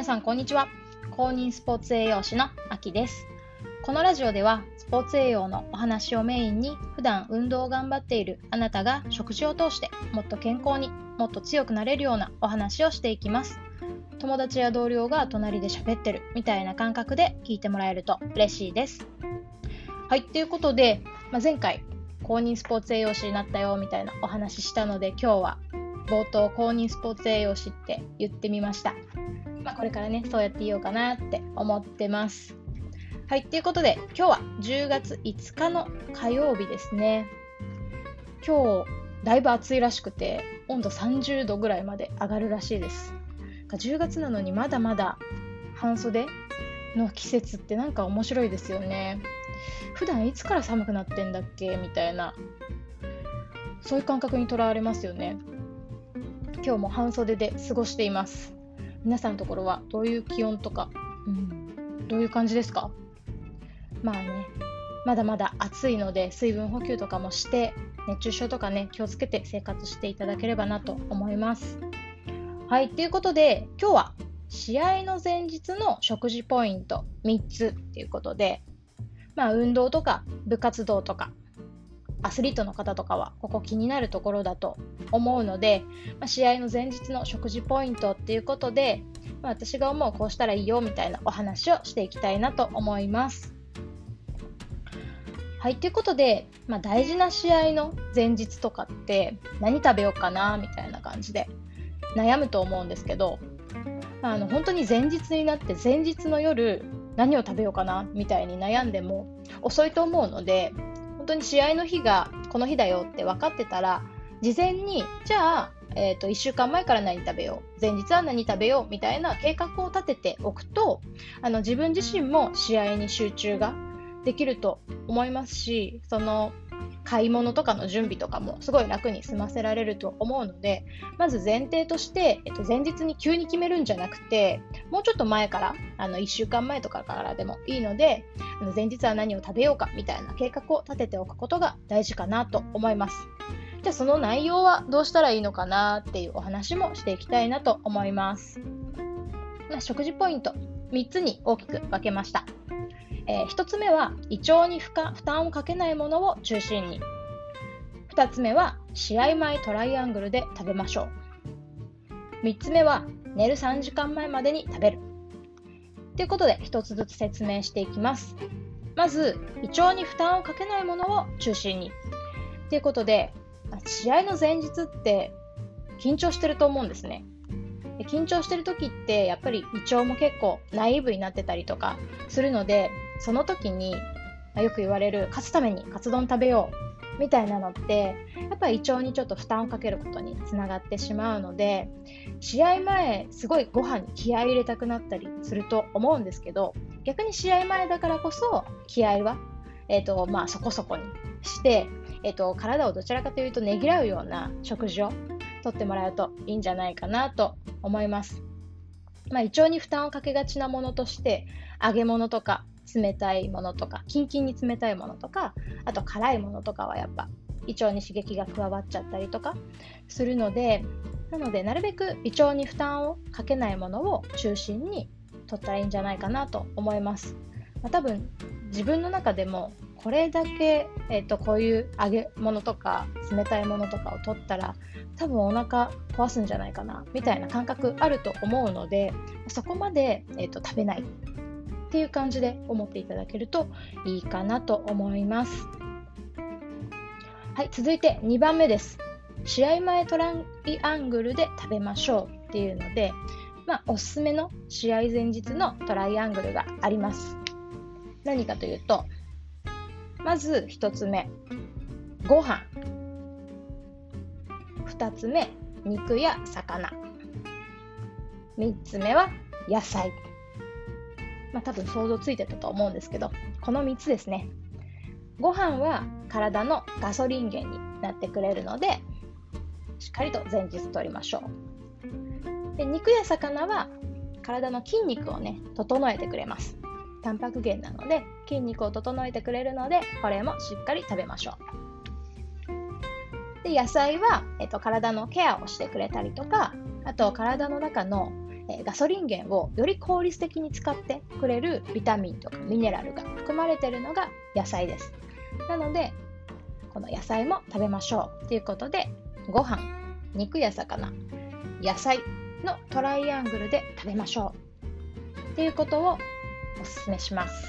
皆さんこんにちは。公認スポーツ栄養士のあきです。このラジオではスポーツ栄養のお話をメインに普段運動を頑張っているあなたが食事を通してもっと健康にもっと強くなれるようなお話をしていきます。友達や同僚が隣で喋ってるみたいな感覚で聞いてもらえると嬉しいです。はいということで、まあ、前回公認スポーツ栄養士になったよみたいなお話したので今日は冒頭公認スポーツ栄養士って言ってみました。まあ、これからね、そうやって言おうかなって思ってます。はい、ということで今日は10月5日の火曜日ですね。今日、だいぶ暑いらしくて、温度30度ぐらいまで上がるらしいです。10月なのにまだまだ半袖の季節ってなんか面白いですよね。普段いつから寒くなってんだっけ？みたいなそういう感覚にとらわれますよね。今日も半袖で過ごしています皆さんのところはどういう気温とか、うん、どういう感じですか？まあねまだまだ暑いので水分補給とかもして熱中症とかね気をつけて生活していただければなと思います。はいということで今日は試合の前日の食事ポイント3つということでまあ運動とか部活動とかアスリートの方とかはここ気になるところだと思うので、まあ、試合の前日の食事ポイントっていうことで、まあ、私が思うこうしたらいいよみたいなお話をしていきたいなと思います。はい、ということで、まあ、大事な試合の前日とかって何食べようかなみたいな感じで悩むと思うんですけど、まあ、あの本当に前日になって前日の夜何を食べようかなみたいに悩んでも遅いと思うので本当に試合の日がこの日だよって分かってたら事前にじゃあ、えーと、1週間前から何食べよう前日は何食べようみたいな計画を立てておくとあの自分自身も試合に集中ができると思いますしその買い物とかの準備とかもすごい楽に済ませられると思うのでまず前提として、えっと、前日に急に決めるんじゃなくてもうちょっと前からあの1週間前とかからでもいいので前日は何を食べようかみたいな計画を立てておくことが大事かなと思います。じゃあその内容はどうしたらいいのかなっていうお話もしていきたいなと思います。ま食事ポイント3つに大きく分けました。えー、1つ目は胃腸に負担をかけないものを中心に。2つ目は試合前トライアングルで食べましょう。3つ目は寝る3時間前までに食べる。ということで1つずつ説明していきます。まず胃腸に負担をかけないものを中心に。ということで試合の前日って緊張してると思うんですね。で緊張してる時ってやっぱり胃腸も結構ナイーブになってたりとかするのでその時に、よく言われる勝つためにカツ丼食べようみたいなのってやっぱり胃腸にちょっと負担をかけることにつながってしまうので試合前すごいご飯に気合い入れたくなったりすると思うんですけど逆に試合前だからこそ気合は、えーとまあ、そこそこにして、えーと体をどちらかというとねぎらうような食事をとってもらうといいんじゃないかなと思います。まあ、胃腸に負担をかけがちなものとして揚げ物とか冷たいものとかキンキンに冷たいものとかあと辛いものとかはやっぱ胃腸に刺激が加わっちゃったりとかするのでなのでなるべく胃腸に負担をかけないものを中心に取ったらいいんじゃないかなと思います、まあ、多分自分の中でもこれだけ、えーと、こういう揚げ物とか冷たいものとかを取ったら多分お腹壊すんじゃないかなみたいな感覚あると思うのでそこまで、えーと、食べないっていう感じで思っていただけるといいかなと思います。はい、続いて2番目です。試合前トライアングルで食べましょうっていうので、まあ、おすすめの試合前日のトライアングルがあります。何かというと、まず1つ目、ご飯。2つ目、肉や魚。3つ目は野菜。まあ多分想像ついてたと思うんですけど、この3つですね。ご飯は体のガソリン源になってくれるので、しっかりと前日取りましょう。で肉や魚は体の筋肉をね、整えてくれます。タンパク源なので筋肉を整えてくれるのでこれもしっかり食べましょうで野菜は、えっと、体のケアをしてくれたりとかあと体の中のガソリン源をより効率的に使ってくれるビタミンとかミネラルが含まれているのが野菜です。なので、この野菜も食べましょうということで、ご飯、肉や魚、野菜のトライアングルで食べましょうっていうことをお勧めします。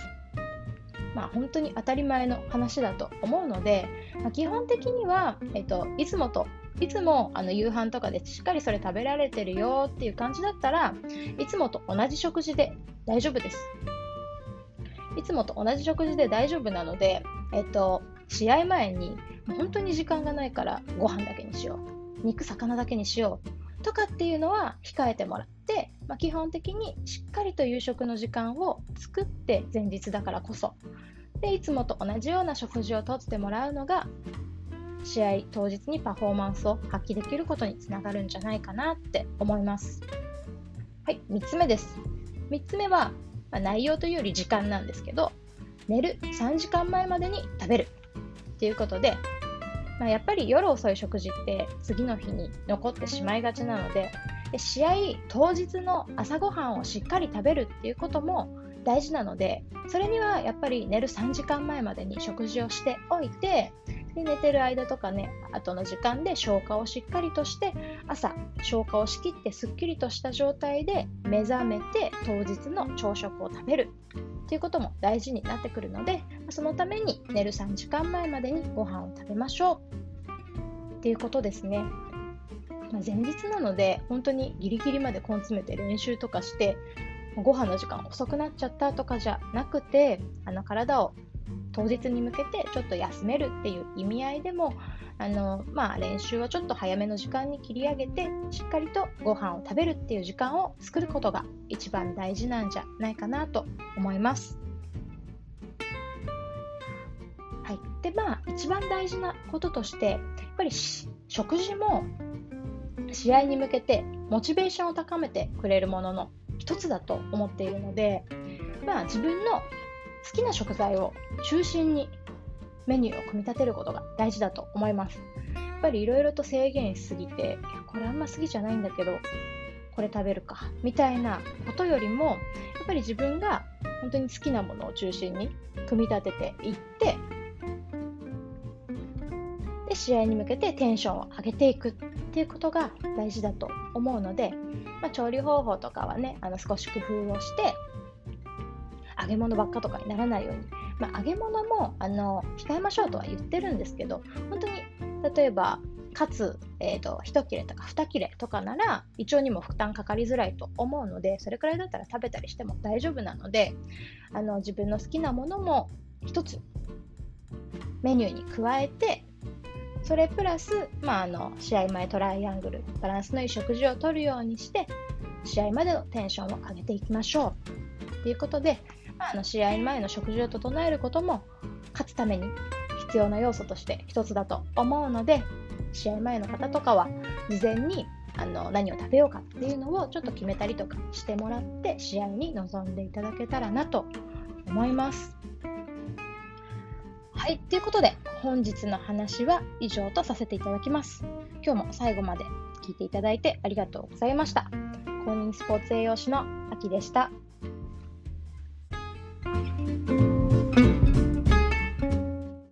まあ、本当に当たり前の話だと思うので、まあ、基本的には、えっと、いつもといつもあの夕飯とかでしっかりそれ食べられてるよっていう感じだったらいつもと同じ食事で大丈夫です。いつもと同じ食事で大丈夫なので、えっと、試合前に本当に時間がないからご飯だけにしよう肉魚だけにしようとかっていうのは控えてもらって、まあ、基本的にしっかりと夕食の時間を作って前日だからこそでいつもと同じような食事をとってもらうのが試合当日にパフォーマンスを発揮できることにつながるんじゃないかなって思います。はい、3つ目です。3つ目は、まあ、内容というより時間なんですけど、寝る3時間前までに食べるっていうことで、まあ、やっぱり夜遅い食事って次の日に残ってしまいがちなのでで試合当日の朝ごはんをしっかり食べるっていうことも大事なのでそれにはやっぱり寝る3時間前までに食事をしておいてで寝てる間とかね後の時間で消化をしっかりとして朝消化をしきってすっきりとした状態で目覚めて当日の朝食を食べるっていうことも大事になってくるのでそのために寝る3時間前までにご飯を食べましょうっていうことですね。まあ、前日なので本当にギリギリまで根詰めて練習とかしてご飯の時間遅くなっちゃったとかじゃなくてあの体を当日に向けてちょっと休めるっていう意味合いでもあの、まあ、練習をちょっと早めの時間に切り上げてしっかりとご飯を食べるっていう時間を作ることが一番大事なんじゃないかなと思います。はい、でまあ一番大事なこととしてやっぱり食事も試合に向けてモチベーションを高めてくれるものの一つだと思っているので、まあ、自分の好きな食材を中心にメニューを組み立てることが大事だと思います。やっぱりいろいろと制限しすぎて、これあんま好きじゃないんだけど、これ食べるか、みたいなことよりも、やっぱり自分が本当に好きなものを中心に組み立てていって、で、試合に向けてテンションを上げていくっていうことが大事だと思うので、まあ、調理方法とかはね、あの少し工夫をして、揚げ物ばっかとかにならないように、まあ、揚げ物もあの控えましょうとは言ってるんですけど本当に例えばかつ、えーと、1切れとか2切れとかなら胃腸にも負担かかりづらいと思うのでそれくらいだったら食べたりしても大丈夫なのであの自分の好きなものも1つメニューに加えてそれプラス、まあ、あの試合前トライアングルバランスのいい食事をとるようにして試合までのテンションを上げていきましょう。ということでまあ、あの試合前の食事を整えることも勝つために必要な要素として一つだと思うので試合前の方とかは事前にあの何を食べようかっていうのをちょっと決めたりとかしてもらって試合に臨んでいただけたらなと思います。はい、ということで本日の話は以上とさせていただきます。今日も最後まで聞いていただいてありがとうございました。公認スポーツ栄養士のあきでした。